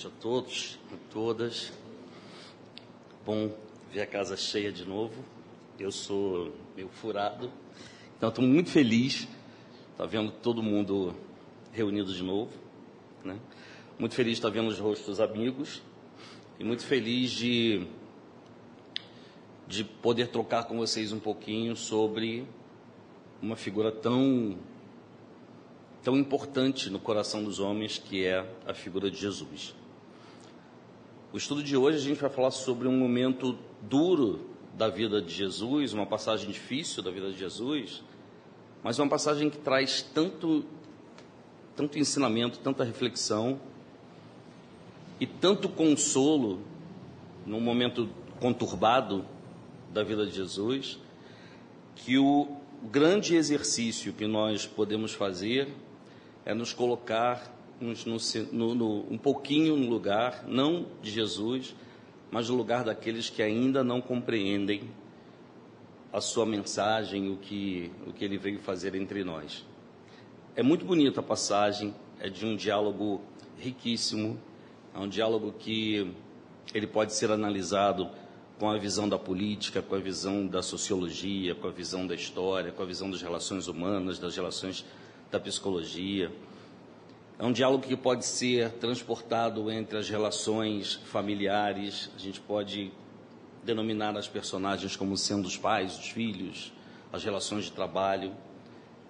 noite a todos e todas. Bom ver a casa cheia de novo. Eu sou meio furado, então estou muito feliz. Tá vendo todo mundo reunido de novo, né? Muito feliz de estar vendo os rostos amigos e muito feliz de de poder trocar com vocês um pouquinho sobre uma figura tão tão importante no coração dos homens, que é a figura de Jesus. O estudo de hoje a gente vai falar sobre um momento duro da vida de Jesus, uma passagem difícil da vida de Jesus, mas uma passagem que traz tanto tanto ensinamento, tanta reflexão e tanto consolo num momento conturbado da vida de Jesus, que o grande exercício que nós podemos fazer é nos colocar no, no, um pouquinho no lugar, não de Jesus, mas no lugar daqueles que ainda não compreendem a sua mensagem, o que, o que ele veio fazer entre nós. É muito bonita a passagem, é de um diálogo riquíssimo, é um diálogo que ele pode ser analisado com a visão da política, com a visão da sociologia, com a visão da história, com a visão das relações humanas, das relações da psicologia. É um diálogo que pode ser transportado entre as relações familiares, a gente pode denominar as personagens como sendo os pais, os filhos, as relações de trabalho,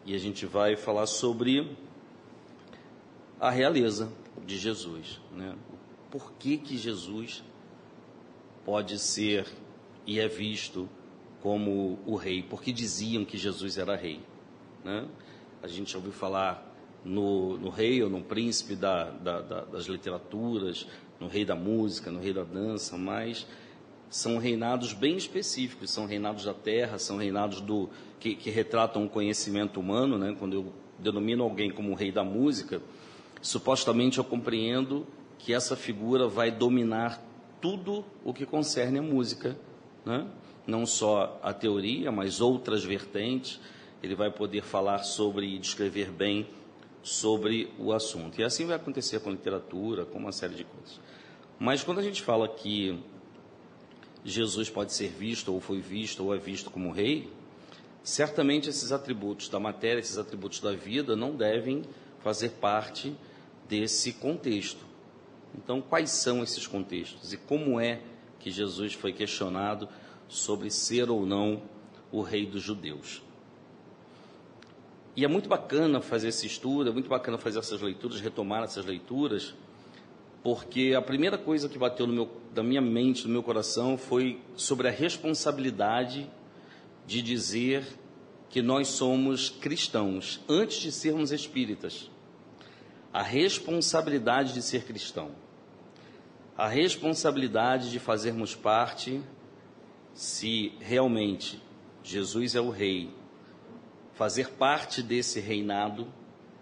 e a gente vai falar sobre a realeza de Jesus, né? Por que que Jesus pode ser e é visto como o rei? Porque diziam que Jesus era rei, né? a gente ouviu falar no, no rei ou no príncipe da, da, da, das literaturas, no rei da música, no rei da dança, mas são reinados bem específicos, são reinados da terra, são reinados do que, que retratam o conhecimento humano, né? Quando eu denomino alguém como rei da música, supostamente eu compreendo que essa figura vai dominar tudo o que concerne a música, né? não só a teoria, mas outras vertentes ele vai poder falar sobre e descrever bem sobre o assunto. E assim vai acontecer com literatura, com uma série de coisas. Mas quando a gente fala que Jesus pode ser visto, ou foi visto, ou é visto como rei, certamente esses atributos da matéria, esses atributos da vida, não devem fazer parte desse contexto. Então, quais são esses contextos? E como é que Jesus foi questionado sobre ser ou não o rei dos judeus? E é muito bacana fazer esse estudo, é muito bacana fazer essas leituras, retomar essas leituras, porque a primeira coisa que bateu no meu, da minha mente, no meu coração, foi sobre a responsabilidade de dizer que nós somos cristãos, antes de sermos espíritas. A responsabilidade de ser cristão. A responsabilidade de fazermos parte, se realmente Jesus é o Rei fazer parte desse reinado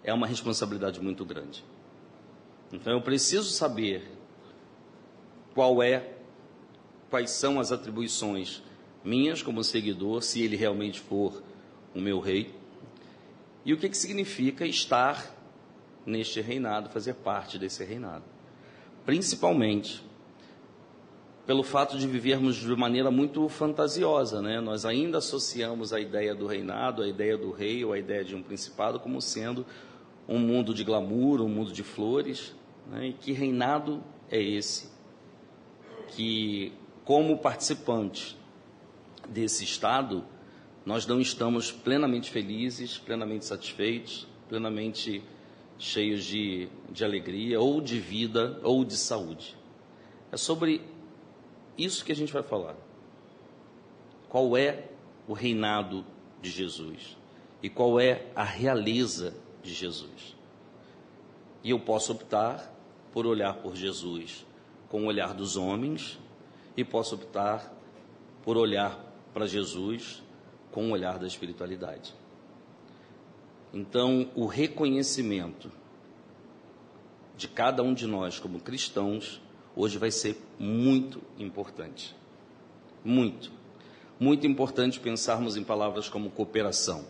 é uma responsabilidade muito grande. Então eu preciso saber qual é, quais são as atribuições minhas como seguidor, se ele realmente for o meu rei, e o que, que significa estar neste reinado, fazer parte desse reinado. Principalmente pelo fato de vivermos de maneira muito fantasiosa, né? Nós ainda associamos a ideia do reinado, a ideia do rei ou a ideia de um principado como sendo um mundo de glamour, um mundo de flores, né? E que reinado é esse? Que como participantes desse estado, nós não estamos plenamente felizes, plenamente satisfeitos, plenamente cheios de, de alegria, ou de vida, ou de saúde. É sobre isso que a gente vai falar. Qual é o reinado de Jesus? E qual é a realeza de Jesus? E eu posso optar por olhar por Jesus com o olhar dos homens e posso optar por olhar para Jesus com o olhar da espiritualidade. Então, o reconhecimento de cada um de nós como cristãos hoje vai ser muito importante. Muito. Muito importante pensarmos em palavras como cooperação.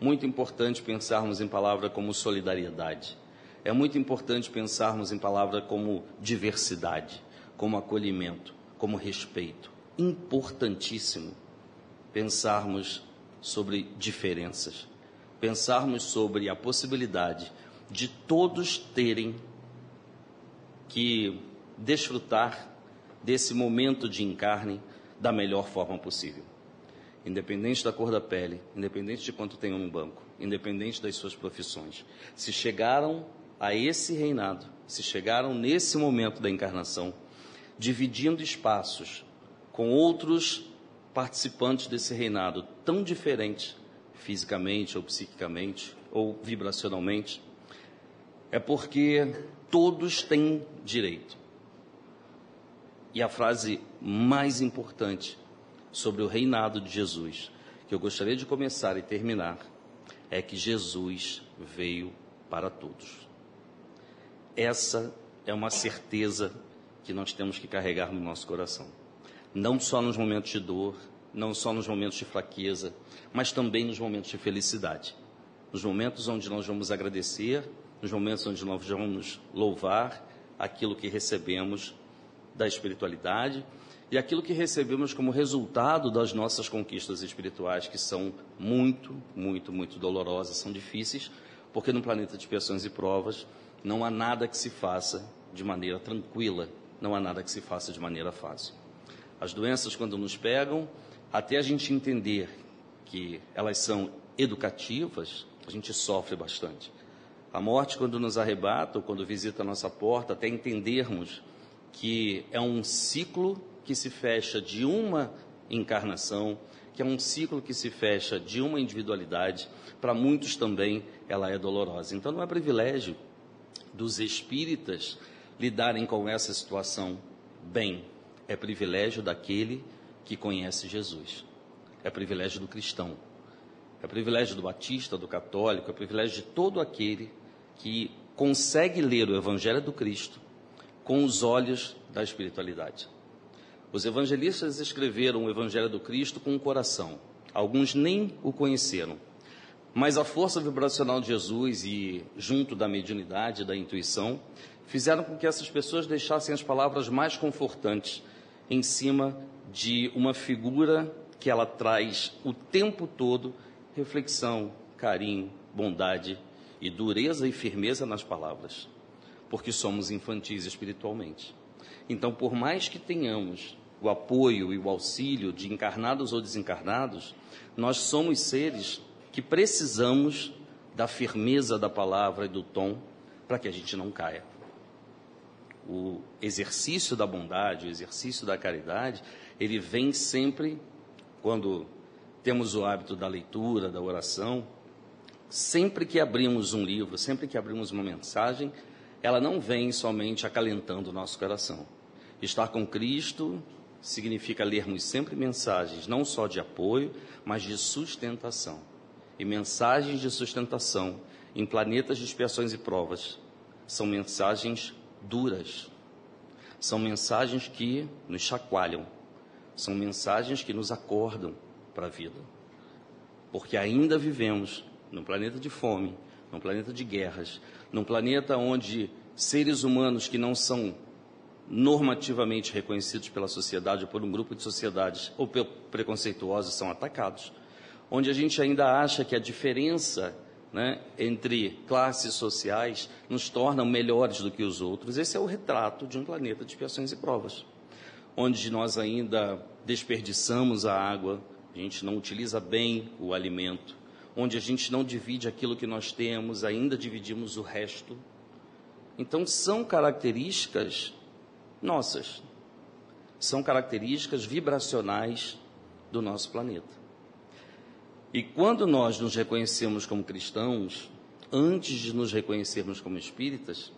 Muito importante pensarmos em palavras como solidariedade. é muito importante pensarmos em palavras como diversidade, como acolhimento, como respeito. Importantíssimo pensarmos sobre diferenças, pensarmos sobre a possibilidade de todos terem que desfrutar desse momento de encarne da melhor forma possível. Independente da cor da pele, independente de quanto tenham no banco, independente das suas profissões. Se chegaram a esse reinado, se chegaram nesse momento da encarnação, dividindo espaços com outros participantes desse reinado tão diferentes, fisicamente ou psiquicamente ou vibracionalmente, é porque todos têm direito. E a frase mais importante sobre o reinado de Jesus, que eu gostaria de começar e terminar, é que Jesus veio para todos. Essa é uma certeza que nós temos que carregar no nosso coração. Não só nos momentos de dor, não só nos momentos de fraqueza, mas também nos momentos de felicidade. Nos momentos onde nós vamos agradecer, nos momentos onde nós vamos louvar aquilo que recebemos da espiritualidade e aquilo que recebemos como resultado das nossas conquistas espirituais, que são muito, muito, muito dolorosas, são difíceis, porque no planeta de expiações e provas não há nada que se faça de maneira tranquila, não há nada que se faça de maneira fácil. As doenças, quando nos pegam, até a gente entender que elas são educativas, a gente sofre bastante. A morte, quando nos arrebata, ou quando visita a nossa porta, até entendermos que é um ciclo que se fecha de uma encarnação, que é um ciclo que se fecha de uma individualidade, para muitos também ela é dolorosa. Então não é privilégio dos espíritas lidarem com essa situação bem, é privilégio daquele que conhece Jesus. É privilégio do cristão. É privilégio do batista, do católico, é privilégio de todo aquele que consegue ler o evangelho do Cristo com os olhos da espiritualidade. Os evangelistas escreveram o Evangelho do Cristo com o coração. Alguns nem o conheceram. Mas a força vibracional de Jesus e, junto da mediunidade, da intuição, fizeram com que essas pessoas deixassem as palavras mais confortantes em cima de uma figura que ela traz o tempo todo reflexão, carinho, bondade e dureza e firmeza nas palavras, porque somos infantis espiritualmente. Então, por mais que tenhamos o apoio e o auxílio de encarnados ou desencarnados, nós somos seres que precisamos da firmeza da palavra e do tom para que a gente não caia. O exercício da bondade, o exercício da caridade, ele vem sempre quando temos o hábito da leitura, da oração, sempre que abrimos um livro, sempre que abrimos uma mensagem, ela não vem somente acalentando o nosso coração. Estar com Cristo significa lermos sempre mensagens não só de apoio, mas de sustentação. E mensagens de sustentação em planetas de expiações e provas são mensagens duras. São mensagens que nos chacoalham. São mensagens que nos acordam para a vida. Porque ainda vivemos num planeta de fome, num planeta de guerras, num planeta onde seres humanos que não são normativamente reconhecidos pela sociedade ou por um grupo de sociedades ou preconceituosos são atacados, onde a gente ainda acha que a diferença né, entre classes sociais nos torna melhores do que os outros. Esse é o retrato de um planeta de expiações e provas, onde nós ainda desperdiçamos a água, a gente não utiliza bem o alimento, onde a gente não divide aquilo que nós temos, ainda dividimos o resto. Então, são características nossas. São características vibracionais do nosso planeta. E quando nós nos reconhecemos como cristãos, antes de nos reconhecermos como espíritas,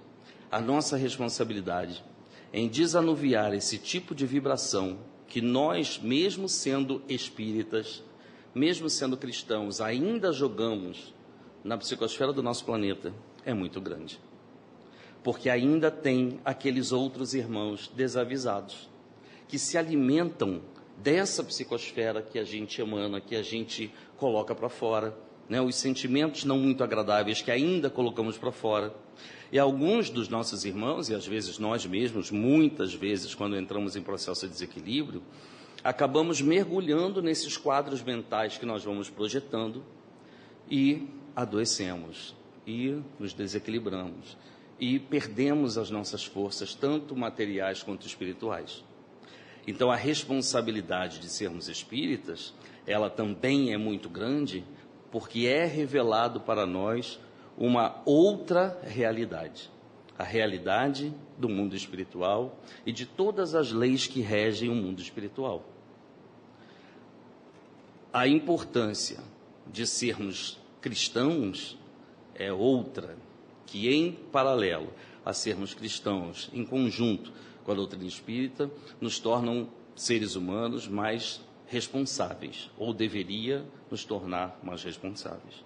a nossa responsabilidade em desanuviar esse tipo de vibração que nós, mesmo sendo espíritas, mesmo sendo cristãos, ainda jogamos na psicosfera do nosso planeta, é muito grande porque ainda tem aqueles outros irmãos desavisados que se alimentam dessa psicosfera que a gente emana, que a gente coloca para fora, né, os sentimentos não muito agradáveis que ainda colocamos para fora. E alguns dos nossos irmãos, e às vezes nós mesmos, muitas vezes, quando entramos em processo de desequilíbrio, acabamos mergulhando nesses quadros mentais que nós vamos projetando e adoecemos, e nos desequilibramos, e perdemos as nossas forças, tanto materiais quanto espirituais. Então, a responsabilidade de sermos espíritas, ela também é muito grande, porque é revelado para nós uma outra realidade, a realidade do mundo espiritual e de todas as leis que regem o mundo espiritual. A importância de sermos cristãos é outra, que em paralelo a sermos cristãos, em conjunto com a doutrina espírita, nos tornam seres humanos mais responsáveis, ou deveria nos tornar mais responsáveis.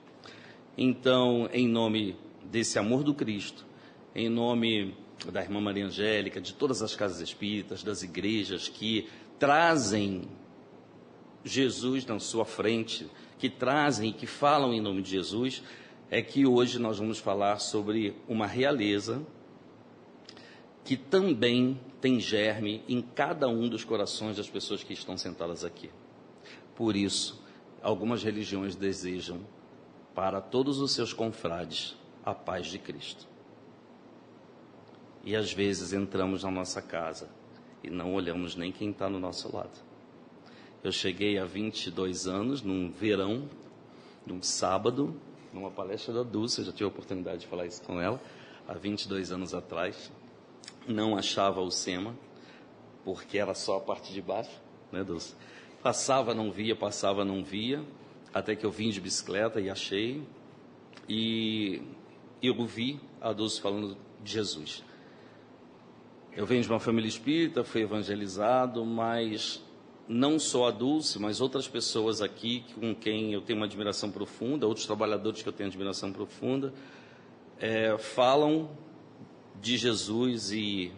Então, em nome desse amor do Cristo, em nome da irmã Maria Angélica, de todas as casas espíritas, das igrejas que trazem Jesus na sua frente, que trazem e que falam em nome de Jesus, é que hoje nós vamos falar sobre uma realeza que também tem germe em cada um dos corações das pessoas que estão sentadas aqui. Por isso, algumas religiões desejam para todos os seus confrades a paz de Cristo. E às vezes entramos na nossa casa e não olhamos nem quem está no nosso lado. Eu cheguei há 22 anos, num verão, num sábado, numa palestra da Dulce, já tive a oportunidade de falar isso com ela, há 22 anos atrás. Não achava o SEMA, porque era só a parte de baixo, né, Dulce? Passava, não via, passava, não via até que eu vim de bicicleta e achei, e eu vi a Dulce falando de Jesus. Eu venho de uma família espírita, fui evangelizado, mas não só a Dulce, mas outras pessoas aqui com quem eu tenho uma admiração profunda, outros trabalhadores que eu tenho admiração profunda, é, falam de Jesus e,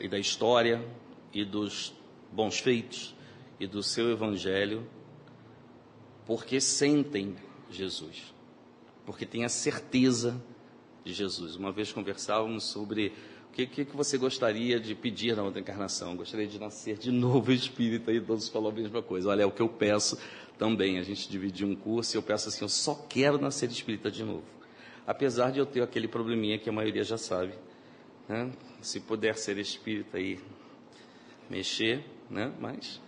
e da história e dos bons feitos e do seu evangelho porque sentem Jesus, porque têm a certeza de Jesus. Uma vez conversávamos sobre o que, que, você gostaria de pedir na outra encarnação. Gostaria de nascer de novo espírita e todos falam a mesma coisa. Olha, é o que eu peço também. A gente dividiu um curso e eu peço assim: eu só quero nascer espírita de novo. Apesar de eu ter aquele probleminha que a maioria já sabe. Né? Se puder ser espírita e mexer, né? mas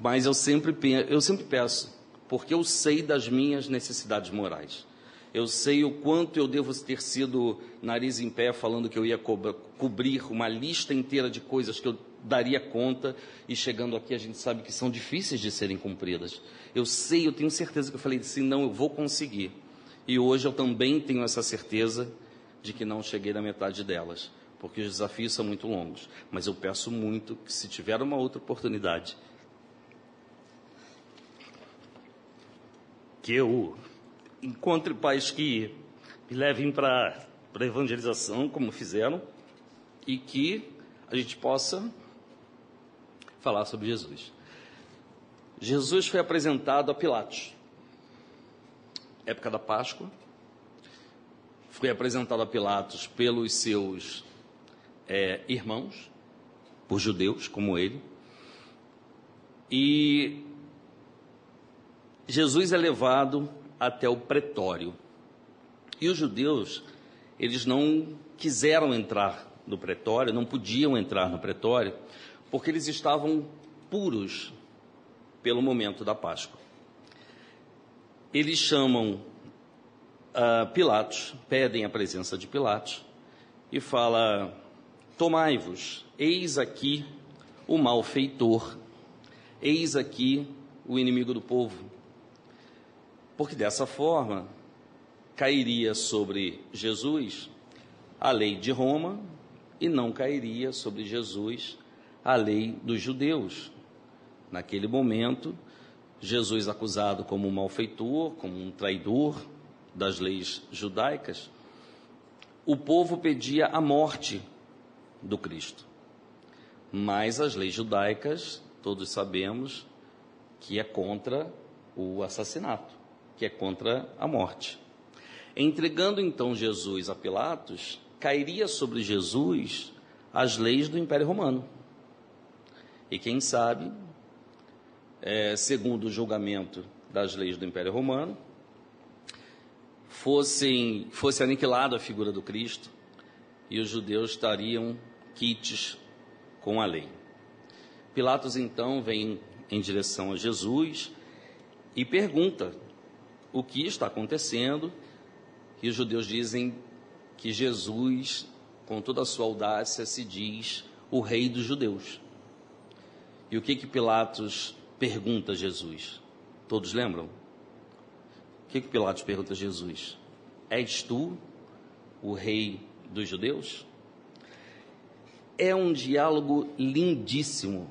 mas eu sempre, eu sempre peço, porque eu sei das minhas necessidades morais. Eu sei o quanto eu devo ter sido nariz em pé falando que eu ia co cobrir uma lista inteira de coisas que eu daria conta e chegando aqui a gente sabe que são difíceis de serem cumpridas. Eu sei, eu tenho certeza que eu falei assim, não, eu vou conseguir. E hoje eu também tenho essa certeza de que não cheguei na metade delas, porque os desafios são muito longos. Mas eu peço muito que se tiver uma outra oportunidade, que eu encontre pais que me levem para a evangelização, como fizeram, e que a gente possa falar sobre Jesus. Jesus foi apresentado a Pilatos, época da Páscoa, foi apresentado a Pilatos pelos seus é, irmãos, por judeus como ele, e Jesus é levado até o pretório. E os judeus, eles não quiseram entrar no pretório, não podiam entrar no pretório, porque eles estavam puros pelo momento da Páscoa. Eles chamam uh, Pilatos, pedem a presença de Pilatos e fala: Tomai-vos, eis aqui o malfeitor, eis aqui o inimigo do povo porque dessa forma cairia sobre Jesus a lei de Roma e não cairia sobre Jesus a lei dos judeus. Naquele momento, Jesus acusado como um malfeitor, como um traidor das leis judaicas, o povo pedia a morte do Cristo. Mas as leis judaicas, todos sabemos que é contra o assassinato, que é contra a morte. Entregando então Jesus a Pilatos, cairia sobre Jesus as leis do Império Romano. E quem sabe, é, segundo o julgamento das leis do Império Romano, fossem, fosse aniquilada a figura do Cristo e os judeus estariam quites com a lei. Pilatos então vem em direção a Jesus e pergunta o que está acontecendo, e os judeus dizem que Jesus, com toda a sua audácia, se diz o rei dos judeus. E o que que Pilatos pergunta a Jesus? Todos lembram? O que que Pilatos pergunta a Jesus? És tu o rei dos judeus? É um diálogo lindíssimo,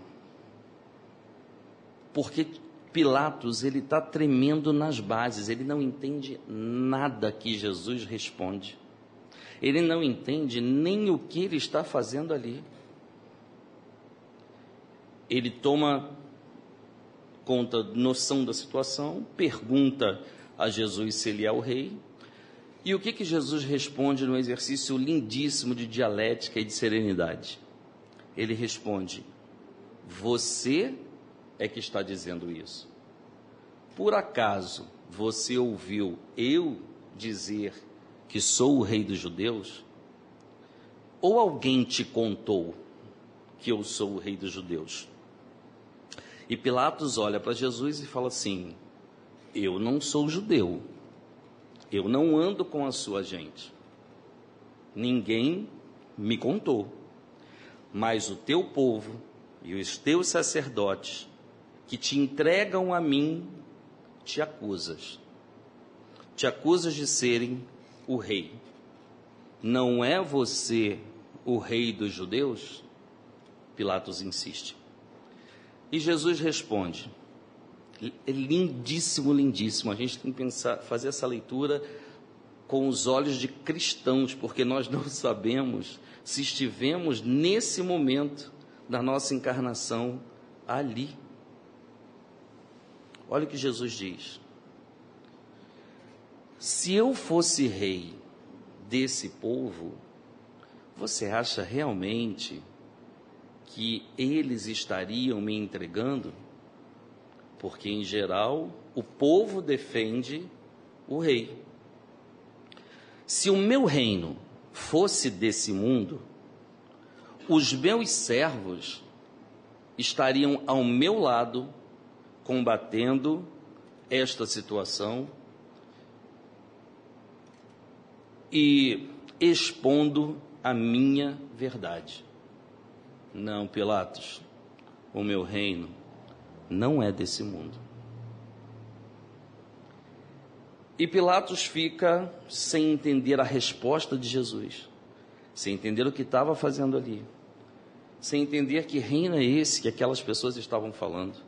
porque Pilatos ele está tremendo nas bases, ele não entende nada que Jesus responde. Ele não entende nem o que ele está fazendo ali. Ele toma conta, noção da situação, pergunta a Jesus se ele é o rei. E o que, que Jesus responde no exercício lindíssimo de dialética e de serenidade? Ele responde: Você é que está dizendo isso. Por acaso você ouviu eu dizer que sou o rei dos judeus? Ou alguém te contou que eu sou o rei dos judeus? E Pilatos olha para Jesus e fala assim: Eu não sou judeu, eu não ando com a sua gente, ninguém me contou, mas o teu povo e os teus sacerdotes que te entregam a mim te acusas. Te acusas de serem o rei. Não é você o rei dos judeus? Pilatos insiste. E Jesus responde. É lindíssimo, lindíssimo. A gente tem que pensar, fazer essa leitura com os olhos de cristãos, porque nós não sabemos se estivemos nesse momento da nossa encarnação ali. Olha o que Jesus diz. Se eu fosse rei desse povo, você acha realmente que eles estariam me entregando? Porque, em geral, o povo defende o rei. Se o meu reino fosse desse mundo, os meus servos estariam ao meu lado, combatendo esta situação e expondo a minha verdade. Não, Pilatos, o meu reino não é desse mundo. E Pilatos fica sem entender a resposta de Jesus, sem entender o que estava fazendo ali, sem entender que reino é esse que aquelas pessoas estavam falando.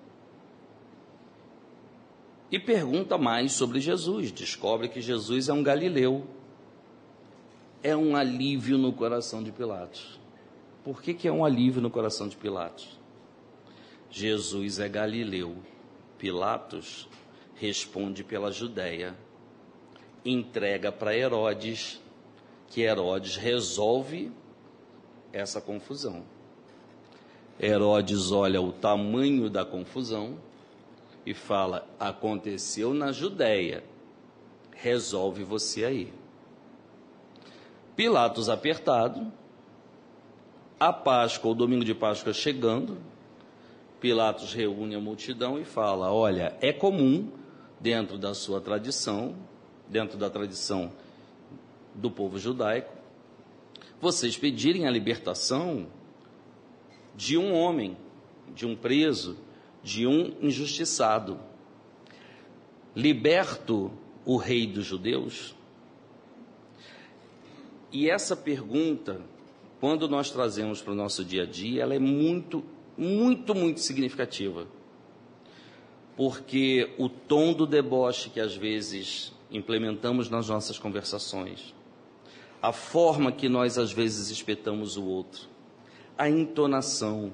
E pergunta mais sobre Jesus, descobre que Jesus é um galileu, é um alívio no coração de Pilatos. Por que, que é um alívio no coração de Pilatos? Jesus é galileu. Pilatos responde pela Judéia, entrega para Herodes, que Herodes resolve essa confusão. Herodes olha o tamanho da confusão e fala: aconteceu na Judéia, resolve você aí. Pilatos apertado, a Páscoa, o domingo de Páscoa chegando, Pilatos reúne a multidão e fala: Olha, é comum, dentro da sua tradição, dentro da tradição do povo judaico, vocês pedirem a libertação de um homem, de um preso, de um injustiçado. Liberto o rei dos judeus? E essa pergunta, quando nós trazemos para o nosso dia a dia, ela é muito, muito, muito significativa. Porque o tom do deboche que às vezes implementamos nas nossas conversações, a forma que nós às vezes espetamos o outro, a entonação,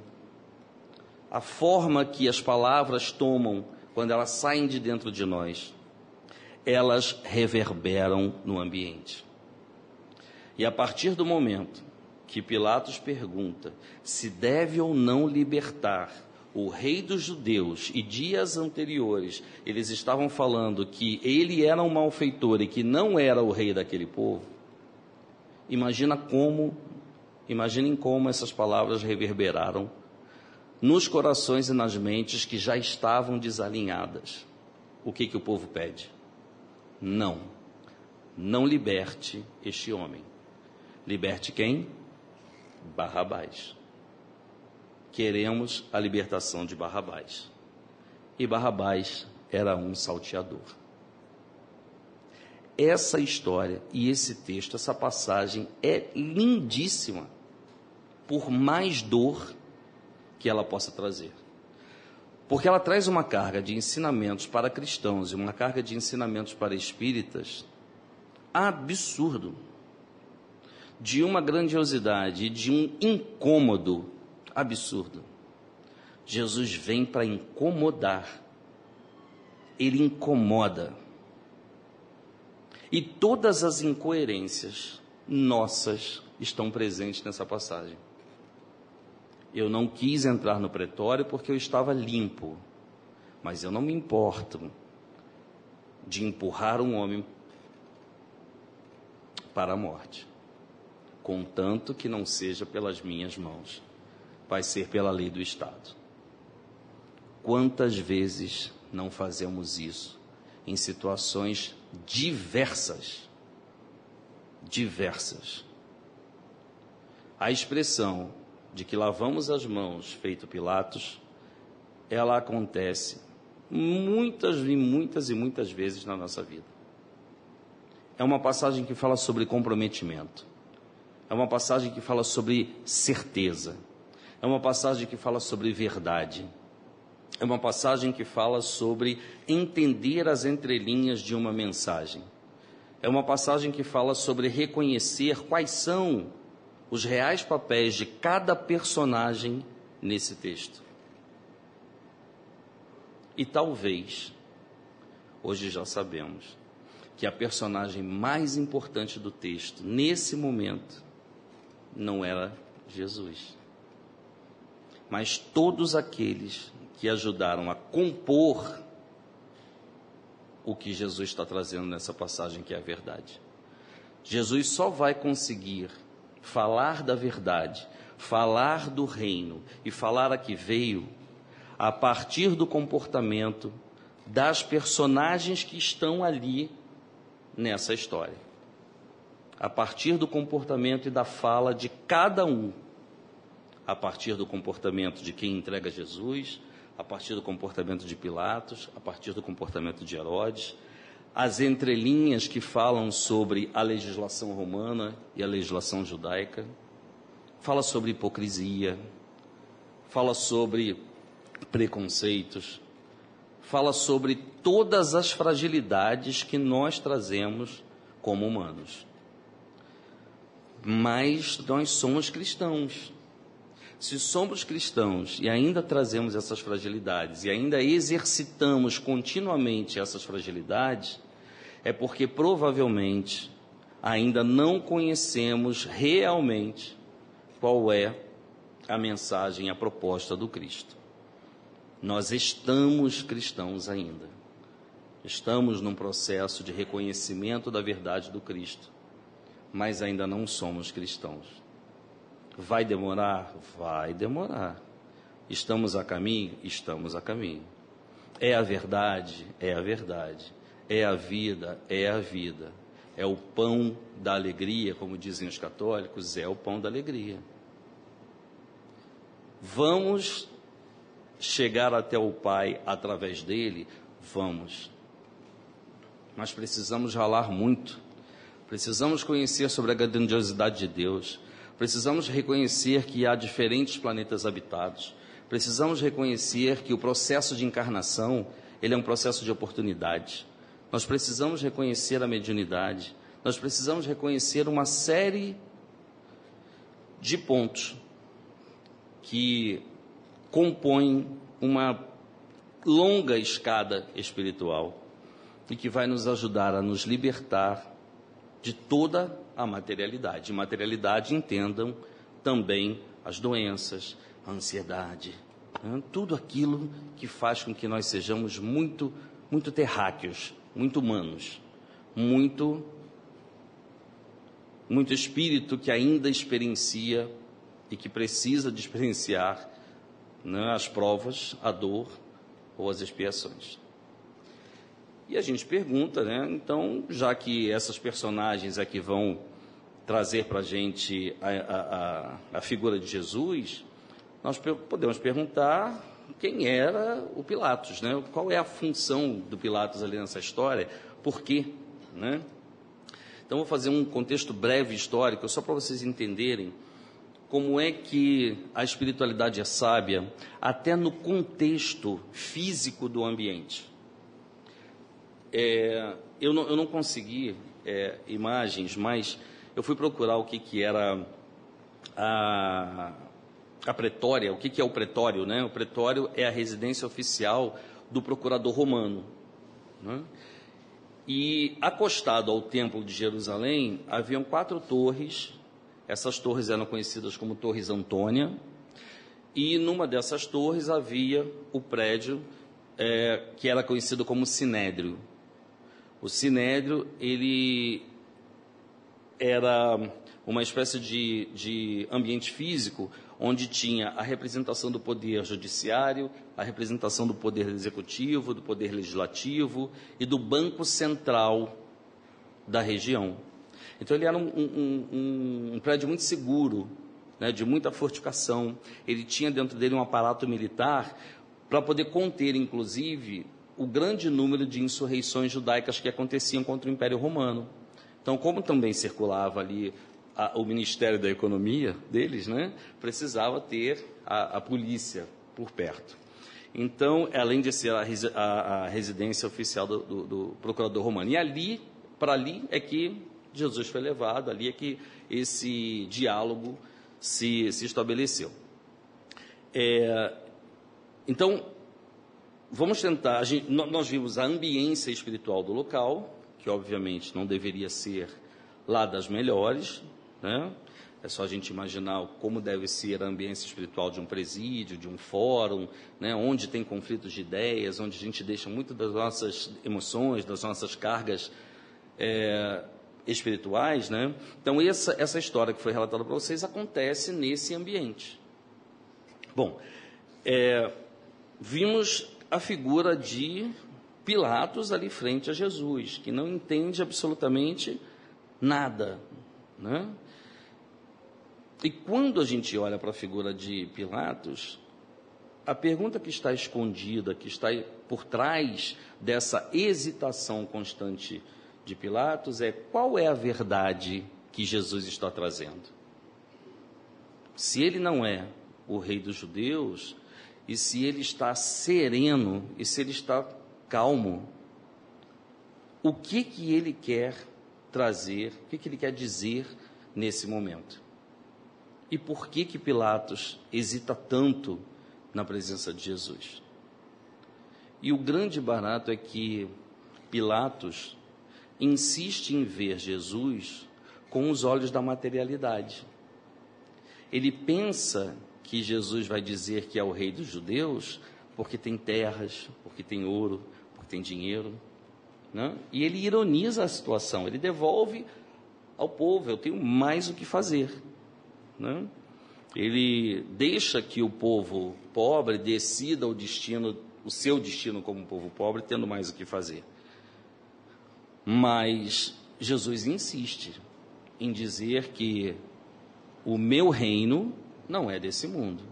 a forma que as palavras tomam quando elas saem de dentro de nós, elas reverberam no ambiente. E a partir do momento que Pilatos pergunta se deve ou não libertar o rei dos judeus, e dias anteriores eles estavam falando que ele era um malfeitor e que não era o rei daquele povo, imagina como, imaginem como essas palavras reverberaram nos corações e nas mentes que já estavam desalinhadas. O que, que o povo pede? Não, não liberte este homem. Liberte quem? Barrabás. Queremos a libertação de Barrabás. E Barrabás era um salteador. Essa história e esse texto, essa passagem é lindíssima, por mais dor que ela possa trazer. Porque ela traz uma carga de ensinamentos para cristãos e uma carga de ensinamentos para espíritas absurdo, de uma grandiosidade, de um incômodo absurdo. Jesus vem para incomodar, ele incomoda. E todas as incoerências nossas estão presentes nessa passagem. Eu não quis entrar no pretório porque eu estava limpo, mas eu não me importo de empurrar um homem para a morte, contanto que não seja pelas minhas mãos, vai ser pela lei do Estado. Quantas vezes não fazemos isso em situações diversas? Diversas. A expressão de que lavamos as mãos, feito Pilatos, ela acontece muitas e muitas e muitas vezes na nossa vida. É uma passagem que fala sobre comprometimento. É uma passagem que fala sobre certeza. É uma passagem que fala sobre verdade. É uma passagem que fala sobre entender as entrelinhas de uma mensagem. É uma passagem que fala sobre reconhecer quais são os reais papéis de cada personagem nesse texto. E talvez, hoje já sabemos, que a personagem mais importante do texto, nesse momento, não era Jesus. Mas todos aqueles que ajudaram a compor o que Jesus está trazendo nessa passagem, que é a verdade. Jesus só vai conseguir falar da verdade, falar do reino e falar a que veio, a partir do comportamento das personagens que estão ali nessa história. A partir do comportamento e da fala de cada um. A partir do comportamento de quem entrega Jesus, a partir do comportamento de Pilatos, a partir do comportamento de Herodes, as entrelinhas que falam sobre a legislação romana e a legislação judaica, fala sobre hipocrisia, fala sobre preconceitos, fala sobre todas as fragilidades que nós trazemos como humanos. Mas nós somos cristãos. Se somos cristãos e ainda trazemos essas fragilidades e ainda exercitamos continuamente essas fragilidades, é porque provavelmente ainda não conhecemos realmente qual é a mensagem, a proposta do Cristo. Nós estamos cristãos ainda. Estamos num processo de reconhecimento da verdade do Cristo, mas ainda não somos cristãos. Vai demorar? Vai demorar. Estamos a caminho? Estamos a caminho. É a verdade? É a verdade é a vida, é a vida. É o pão da alegria, como dizem os católicos, é o pão da alegria. Vamos chegar até o Pai através dele? Vamos. Mas precisamos ralar muito. Precisamos conhecer sobre a grandiosidade de Deus. Precisamos reconhecer que há diferentes planetas habitados. Precisamos reconhecer que o processo de encarnação, ele é um processo de oportunidade. Nós precisamos reconhecer a mediunidade, nós precisamos reconhecer uma série de pontos que compõem uma longa escada espiritual e que vai nos ajudar a nos libertar de toda a materialidade. Materialidade, entendam também as doenças, a ansiedade, né? tudo aquilo que faz com que nós sejamos muito, muito terráqueos, muito humanos, muito, muito espírito que ainda experiencia e que precisa de experienciar né, as provas, a dor ou as expiações. E a gente pergunta, né? Então, já que essas personagens aqui vão trazer para a gente a, a, a figura de Jesus, nós podemos perguntar quem era o Pilatos, né? Qual é a função do Pilatos ali nessa história? Por quê, né? Então, vou fazer um contexto breve histórico, só para vocês entenderem como é que a espiritualidade é sábia, até no contexto físico do ambiente. É, eu, não, eu, não, consegui é, imagens, mas eu fui procurar o que, que era a, a pretória, o que, que é o pretório, né? O pretório é a residência oficial do procurador romano. Né? E acostado ao templo de Jerusalém, haviam quatro torres essas torres eram conhecidas como Torres Antônia, e numa dessas torres havia o prédio é, que era conhecido como Sinédrio. O Sinédrio, ele era uma espécie de, de ambiente físico onde tinha a representação do poder judiciário, a representação do poder executivo, do poder legislativo e do banco central da região. Então ele era um, um, um, um prédio muito seguro, né, de muita fortificação. Ele tinha dentro dele um aparato militar para poder conter, inclusive, o grande número de insurreições judaicas que aconteciam contra o Império Romano. Então, como também circulava ali a, o Ministério da Economia deles, né, precisava ter a, a polícia por perto. Então, além de ser a, a, residência oficial do, do, do, procurador romano. E ali, para ali, é que Jesus foi levado, ali é que esse diálogo se, se estabeleceu. É, então, vamos tentar. Gente, nós vimos a ambiência espiritual do local, que obviamente não deveria ser lá das melhores, né? É só a gente imaginar como deve ser a ambiência espiritual de um presídio, de um fórum, né? onde tem conflitos de ideias, onde a gente deixa muito das nossas emoções, das nossas cargas é, espirituais, né? Então essa essa história que foi relatada para vocês acontece nesse ambiente. Bom, é, vimos a figura de Pilatos ali frente a Jesus, que não entende absolutamente nada, né? E quando a gente olha para a figura de Pilatos, a pergunta que está escondida, que está por trás dessa hesitação constante de Pilatos é qual é a verdade que Jesus está trazendo. Se ele não é o rei dos judeus, e se ele está sereno, e se ele está calmo, o que que ele quer trazer, o que que ele quer dizer nesse momento? E por que que Pilatos hesita tanto na presença de Jesus? E o grande barato é que Pilatos insiste em ver Jesus com os olhos da materialidade. Ele pensa que Jesus vai dizer que é o rei dos judeus porque tem terras, porque tem ouro, porque tem dinheiro. Né? E ele ironiza a situação, ele devolve ao povo: eu tenho mais o que fazer. Né? Ele deixa que o povo pobre decida o destino, o seu destino como povo pobre, tendo mais o que fazer. Mas Jesus insiste em dizer que o meu reino não é desse mundo.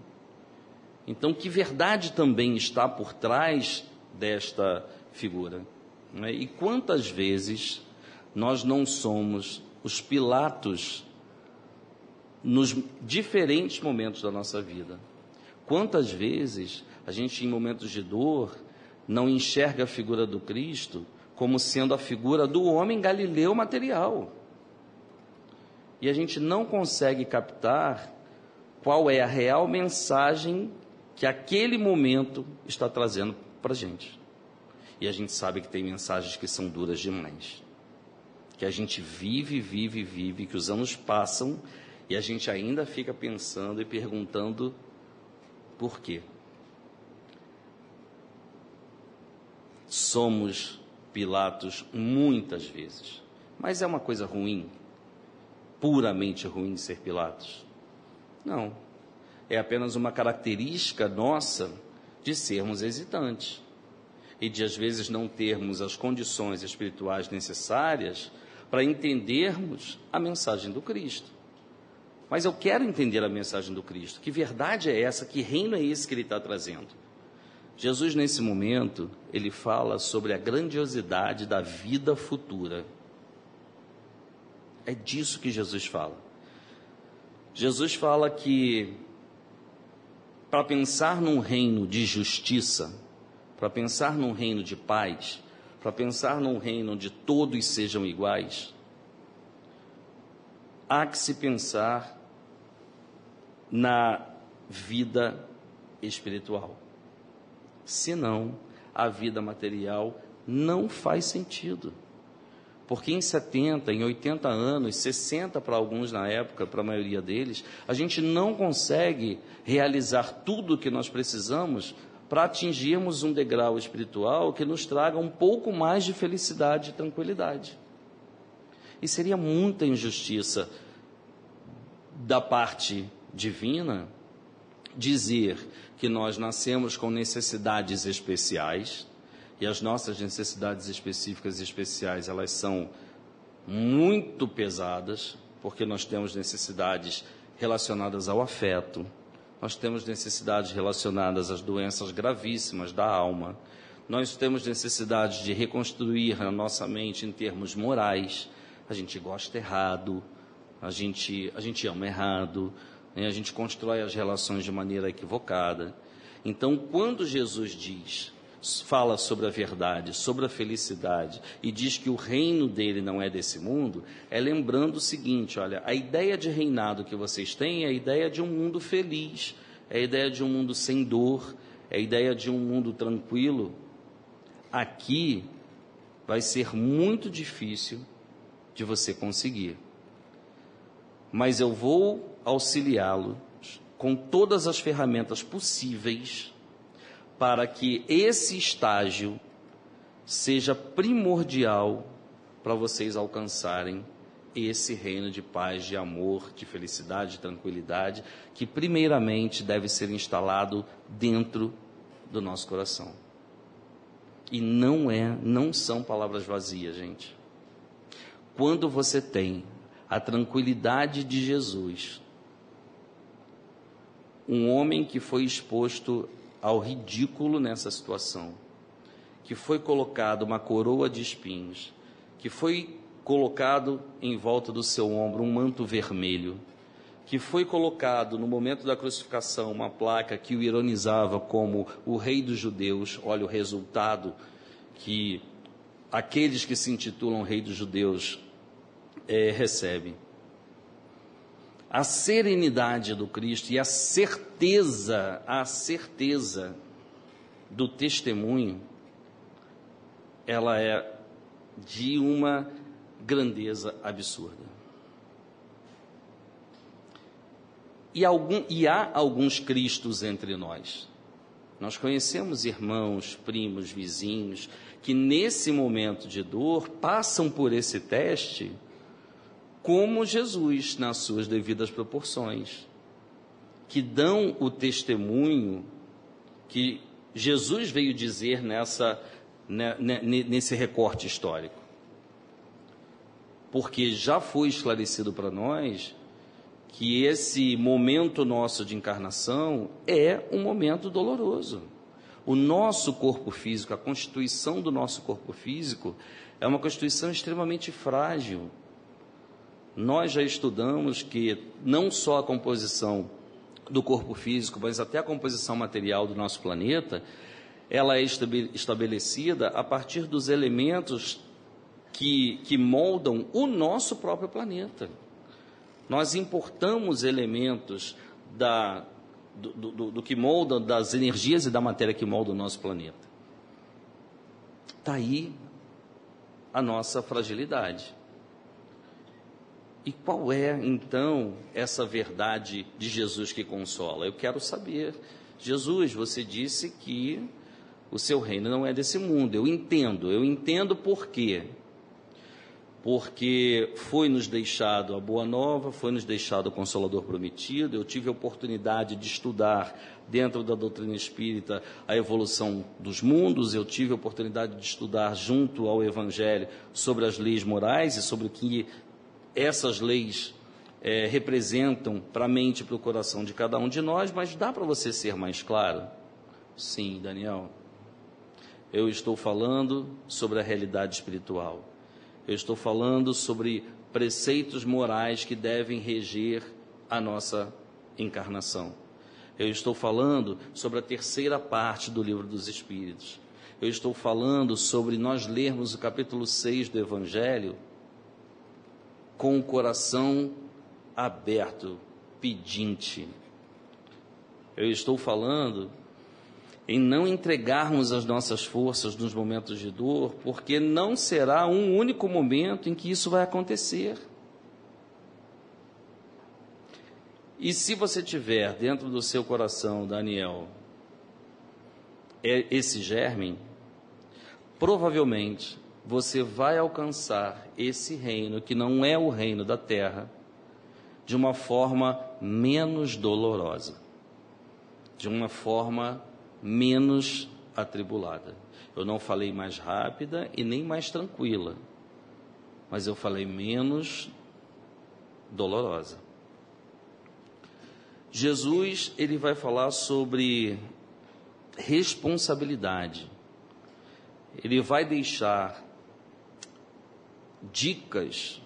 Então, que verdade também está por trás desta figura? Né? E quantas vezes nós não somos os Pilatos nos diferentes momentos da nossa vida? Quantas vezes a gente, em momentos de dor, não enxerga a figura do Cristo como sendo a figura do homem galileu material. E a gente não consegue captar qual é a real mensagem que aquele momento está trazendo para a gente. E a gente sabe que tem mensagens que são duras demais. Que a gente vive, vive, vive, que os anos passam e a gente ainda fica pensando e perguntando por quê. Somos Pilatos muitas vezes, mas é uma coisa ruim, puramente ruim ser Pilatos? Não. É apenas uma característica nossa de sermos hesitantes e de às vezes não termos as condições espirituais necessárias para entendermos a mensagem do Cristo. Mas eu quero entender a mensagem do Cristo. Que verdade é essa? Que reino é esse que ele está trazendo? Jesus, nesse momento, ele fala sobre a grandiosidade da vida futura. É disso que Jesus fala. Jesus fala que para pensar num reino de justiça, para pensar num reino de paz, para pensar num reino onde todos sejam iguais, há que se pensar na vida espiritual. Senão, a vida material não faz sentido. Porque em 70, em 80 anos, 60 para alguns na época, para a maioria deles, a gente não consegue realizar tudo o que nós precisamos para atingirmos um degrau espiritual que nos traga um pouco mais de felicidade e tranquilidade. E seria muita injustiça da parte divina dizer que nós nascemos com necessidades especiais e as nossas necessidades específicas e especiais elas são muito pesadas porque nós temos necessidades relacionadas ao afeto, nós temos necessidades relacionadas às doenças gravíssimas da alma, nós temos necessidades de reconstruir a nossa mente em termos morais. A gente gosta errado, a gente, a gente ama errado, né? a gente constrói as relações de maneira equivocada. Então, quando Jesus diz, fala sobre a verdade, sobre a felicidade e diz que o reino dele não é desse mundo, é lembrando o seguinte: olha, a ideia de reinado que vocês têm é a ideia de um mundo feliz, é a ideia de um mundo sem dor, é a ideia de um mundo tranquilo. Aqui vai ser muito difícil de você conseguir. Mas eu vou auxiliá-lo com todas as ferramentas possíveis para que esse estágio seja primordial para vocês alcançarem esse reino de paz, de amor, de felicidade, de tranquilidade, que primeiramente deve ser instalado dentro do nosso coração. E não é, não são palavras vazias, gente. Quando você tem a tranquilidade de Jesus um homem que foi exposto ao ridículo nessa situação, que foi colocado uma coroa de espinhos, que foi colocado em volta do seu ombro um manto vermelho, que foi colocado no momento da crucificação uma placa que o ironizava como o rei dos judeus. Olha o resultado que aqueles que se intitulam rei dos judeus é, recebem a serenidade do Cristo e a certeza, a certeza do testemunho, ela é de uma grandeza absurda. E, algum, e há alguns Cristos entre nós. Nós conhecemos irmãos, primos, vizinhos, que nesse momento de dor passam por esse teste como Jesus, nas suas devidas proporções, que dão o testemunho que Jesus veio dizer nessa, né, né, nesse recorte histórico. Porque já foi esclarecido para nós que esse momento nosso de encarnação é um momento doloroso. O nosso corpo físico, a constituição do nosso corpo físico, é uma constituição extremamente frágil nós já estudamos que não só a composição do corpo físico, mas até a composição material do nosso planeta, ela é estabelecida a partir dos elementos que, que moldam o nosso próprio planeta. Nós importamos elementos da, do, do, do que moldam, das energias e da matéria que moldam o nosso planeta. Está aí a nossa fragilidade. E qual é, então, essa verdade de Jesus que consola? Eu quero saber. Jesus, você disse que o seu reino não é desse mundo. Eu entendo, eu entendo por quê. Porque foi nos deixado a boa nova, foi nos deixado o consolador prometido. Eu tive a oportunidade de estudar dentro da doutrina espírita a evolução dos mundos, eu tive a oportunidade de estudar junto ao evangelho sobre as leis morais e sobre o que essas leis é, representam para a mente e para o coração de cada um de nós, mas dá para você ser mais claro? Sim, Daniel. Eu estou falando sobre a realidade espiritual. Eu estou falando sobre preceitos morais que devem reger a nossa encarnação. Eu estou falando sobre a terceira parte do livro dos Espíritos. Eu estou falando sobre nós lermos o capítulo 6 do Evangelho com o coração aberto, pedinte. Eu estou falando em não entregarmos as nossas forças nos momentos de dor, porque não será um único momento em que isso vai acontecer. E se você tiver dentro do seu coração, Daniel, é esse germe, provavelmente você vai alcançar esse reino, que não é o reino da terra, de uma forma menos dolorosa, de uma forma menos atribulada. Eu não falei mais rápida e nem mais tranquila, mas eu falei menos dolorosa. Jesus, ele vai falar sobre responsabilidade. Ele vai deixar dicas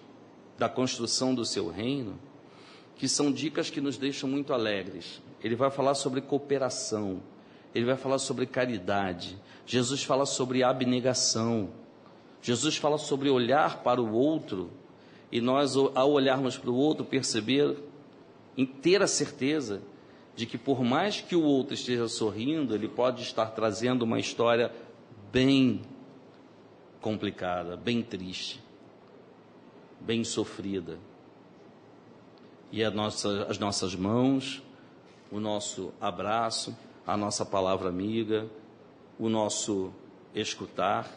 da construção do seu reino, que são dicas que nos deixam muito alegres. Ele vai falar sobre cooperação, ele vai falar sobre caridade. Jesus fala sobre abnegação. Jesus fala sobre olhar para o outro e nós, ao olharmos para o outro, perceber, em ter a certeza de que, por mais que o outro esteja sorrindo, ele pode estar trazendo uma história bem complicada, bem triste, bem sofrida. E nossa, as nossas mãos, o nosso abraço, a nossa palavra amiga, o nosso escutar.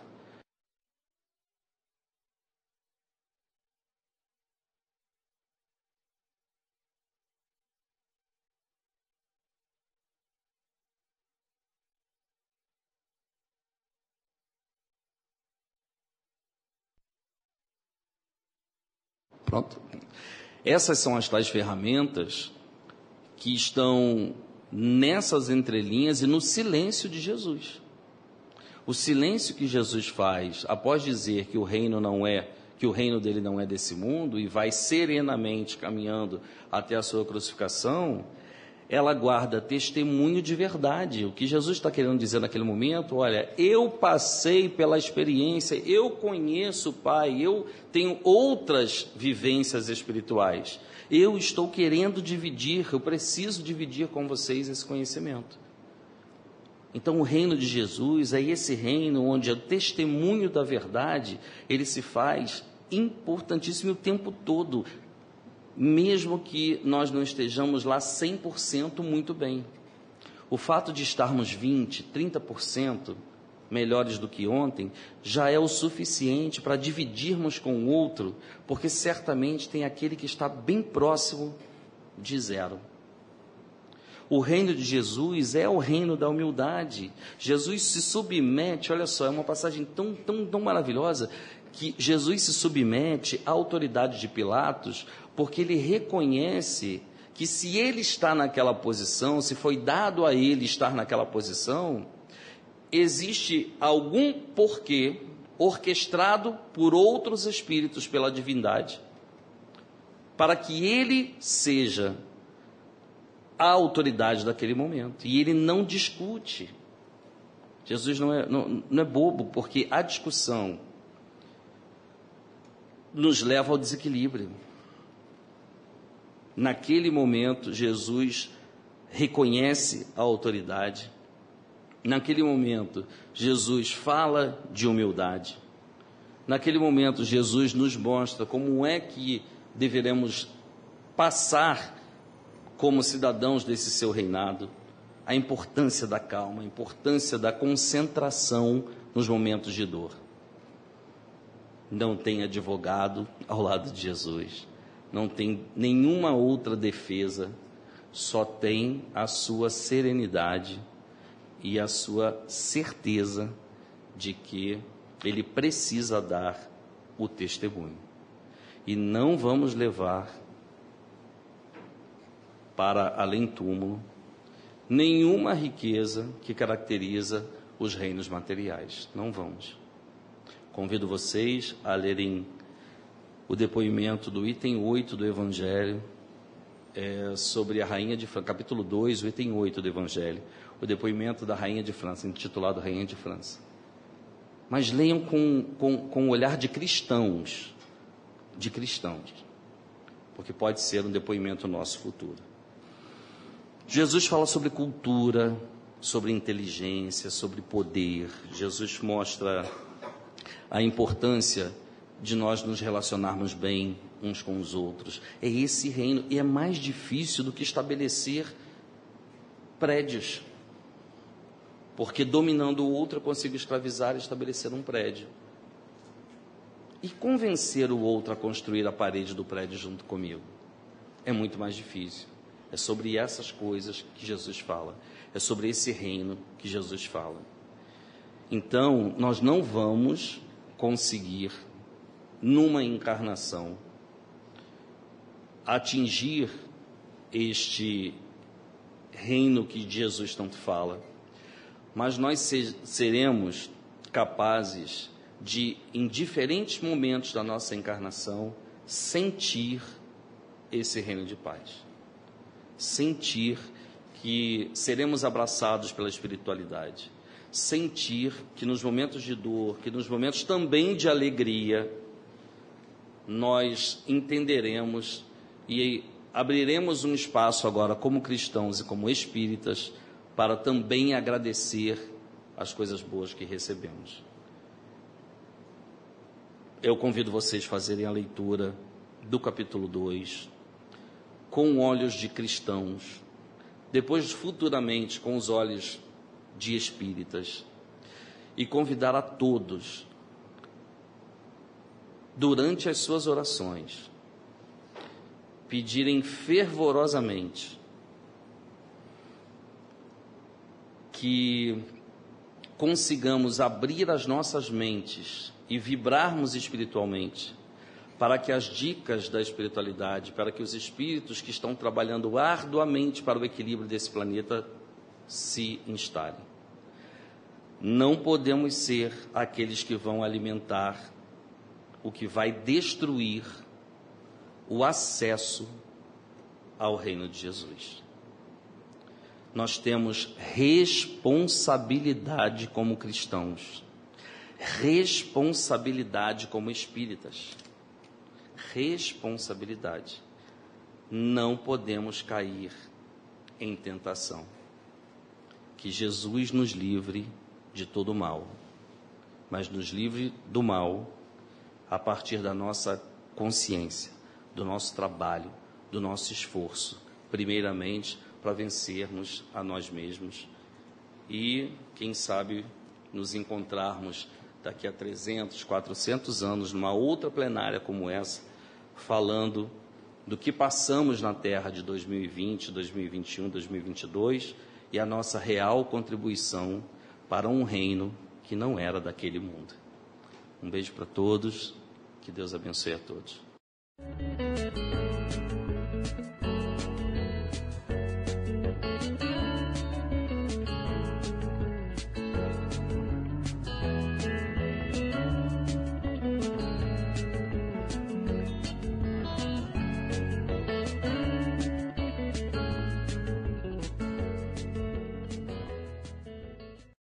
Pronto. Essas são as tais ferramentas que estão nessas entrelinhas e no silêncio de Jesus. O silêncio que Jesus faz após dizer que o reino não é, que o reino dele não é desse mundo e vai serenamente caminhando até a sua crucificação, ela guarda testemunho de verdade. O que Jesus está querendo dizer naquele momento, olha, eu passei pela experiência, eu conheço o Pai, eu tenho outras vivências espirituais. Eu estou querendo dividir, eu preciso dividir com vocês esse conhecimento. Então, o reino de Jesus é esse reino onde o testemunho da verdade ele se faz importantíssimo o tempo todo, mesmo que nós não estejamos lá 100% muito bem. O fato de estarmos 20, 30% melhores do que ontem, já é o suficiente para dividirmos com o outro, porque certamente tem aquele que está bem próximo de zero. O reino de Jesus é o reino da humildade. Jesus se submete, olha só, é uma passagem tão, tão, tão maravilhosa, que Jesus se submete à autoridade de Pilatos, porque ele reconhece que se ele está naquela posição, se foi dado a ele estar naquela posição, existe algum porquê orquestrado por outros espíritos pela divindade, para que ele seja a autoridade daquele momento. E ele não discute. Jesus não é, não, não é bobo, porque a discussão nos leva ao desequilíbrio. Naquele momento, Jesus reconhece a autoridade Naquele momento, Jesus fala de humildade. Naquele momento, Jesus nos mostra como é que deveremos passar como cidadãos desse seu reinado, a importância da calma, a importância da concentração nos momentos de dor. Não tem advogado ao lado de Jesus, não tem nenhuma outra defesa, só tem a sua serenidade e a sua certeza de que ele precisa dar o testemunho. E não vamos levar para além túmulo nenhuma riqueza que caracteriza os reinos materiais. Não vamos. Convido vocês a lerem o depoimento do item 8 do Evangelho é, sobre a Rainha de França, capítulo 2, o item 8 do Evangelho, o depoimento da Rainha de França, intitulado Rainha de França. Mas leiam com, com, com o olhar de cristãos, de cristãos, porque pode ser um depoimento nosso futuro. Jesus fala sobre cultura, sobre inteligência, sobre poder. Jesus mostra a importância de nós nos relacionarmos bem uns com os outros. É esse reino e é mais difícil do que estabelecer prédios. Porque dominando o outro eu consigo escravizar e estabelecer um prédio. E convencer o outro a construir a parede do prédio junto comigo é muito mais difícil. É sobre essas coisas que Jesus fala. É sobre esse reino que Jesus fala. Então, nós não vamos conseguir, numa encarnação, atingir este reino que Jesus tanto fala, mas nós seremos capazes de, em diferentes momentos da nossa encarnação, sentir esse reino de paz. Sentir que seremos abraçados pela espiritualidade. Sentir que nos momentos de dor, que nos momentos também de alegria, nós entenderemos e abriremos um espaço agora, como cristãos e como espíritas, para também agradecer as coisas boas que recebemos. Eu convido vocês a fazerem a leitura do capítulo 2 com olhos de cristãos, depois futuramente com os olhos de espíritas, e convidar a todos, durante as suas orações, pedirem fervorosamente que consigamos abrir as nossas mentes e vibrarmos espiritualmente para que as dicas da espiritualidade, para que os espíritos que estão trabalhando arduamente para o equilíbrio desse planeta se instalem. Não podemos ser aqueles que vão alimentar o que vai destruir o acesso ao reino de Jesus. Nós temos responsabilidade como cristãos, responsabilidade como espíritas. Responsabilidade. Não podemos cair em tentação. Que Jesus nos livre de todo mal, mas nos livre do mal a partir da nossa consciência do nosso trabalho, do nosso esforço, primeiramente para vencermos a nós mesmos e, quem sabe, nos encontrarmos daqui a 300, 400 anos numa outra plenária como essa, falando do que passamos na Terra de 2020, 2021, 2022 e a nossa real contribuição para um reino que não era daquele mundo. Um beijo para todos, que Deus abençoe a todos.